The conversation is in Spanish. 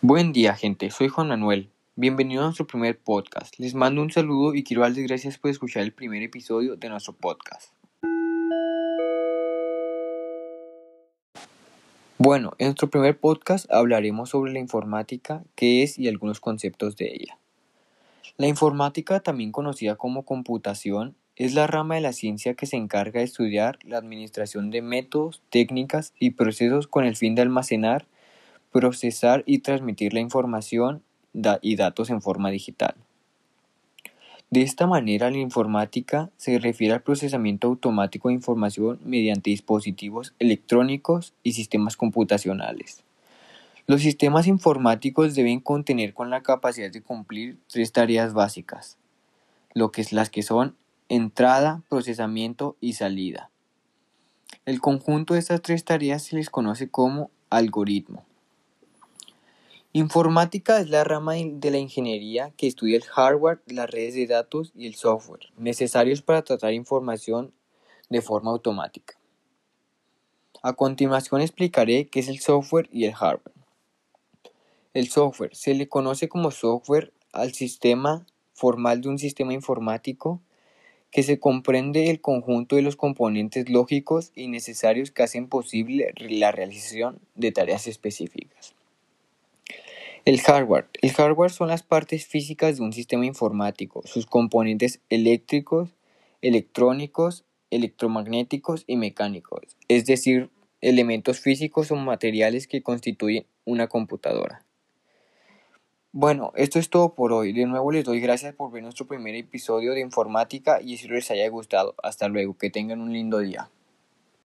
Buen día, gente. Soy Juan Manuel. Bienvenido a nuestro primer podcast. Les mando un saludo y quiero darles gracias por escuchar el primer episodio de nuestro podcast. Bueno, en nuestro primer podcast hablaremos sobre la informática, qué es y algunos conceptos de ella. La informática, también conocida como computación, es la rama de la ciencia que se encarga de estudiar la administración de métodos, técnicas y procesos con el fin de almacenar, procesar y transmitir la información y datos en forma digital. De esta manera, la informática se refiere al procesamiento automático de información mediante dispositivos electrónicos y sistemas computacionales. Los sistemas informáticos deben contener con la capacidad de cumplir tres tareas básicas, lo que es las que son entrada, procesamiento y salida. El conjunto de estas tres tareas se les conoce como algoritmo. Informática es la rama de la ingeniería que estudia el hardware, las redes de datos y el software necesarios para tratar información de forma automática. A continuación explicaré qué es el software y el hardware. El software se le conoce como software al sistema formal de un sistema informático que se comprende el conjunto de los componentes lógicos y necesarios que hacen posible la realización de tareas específicas. El hardware. El hardware son las partes físicas de un sistema informático, sus componentes eléctricos, electrónicos, electromagnéticos y mecánicos, es decir, elementos físicos o materiales que constituyen una computadora. Bueno, esto es todo por hoy. De nuevo les doy gracias por ver nuestro primer episodio de informática y espero les haya gustado. Hasta luego, que tengan un lindo día.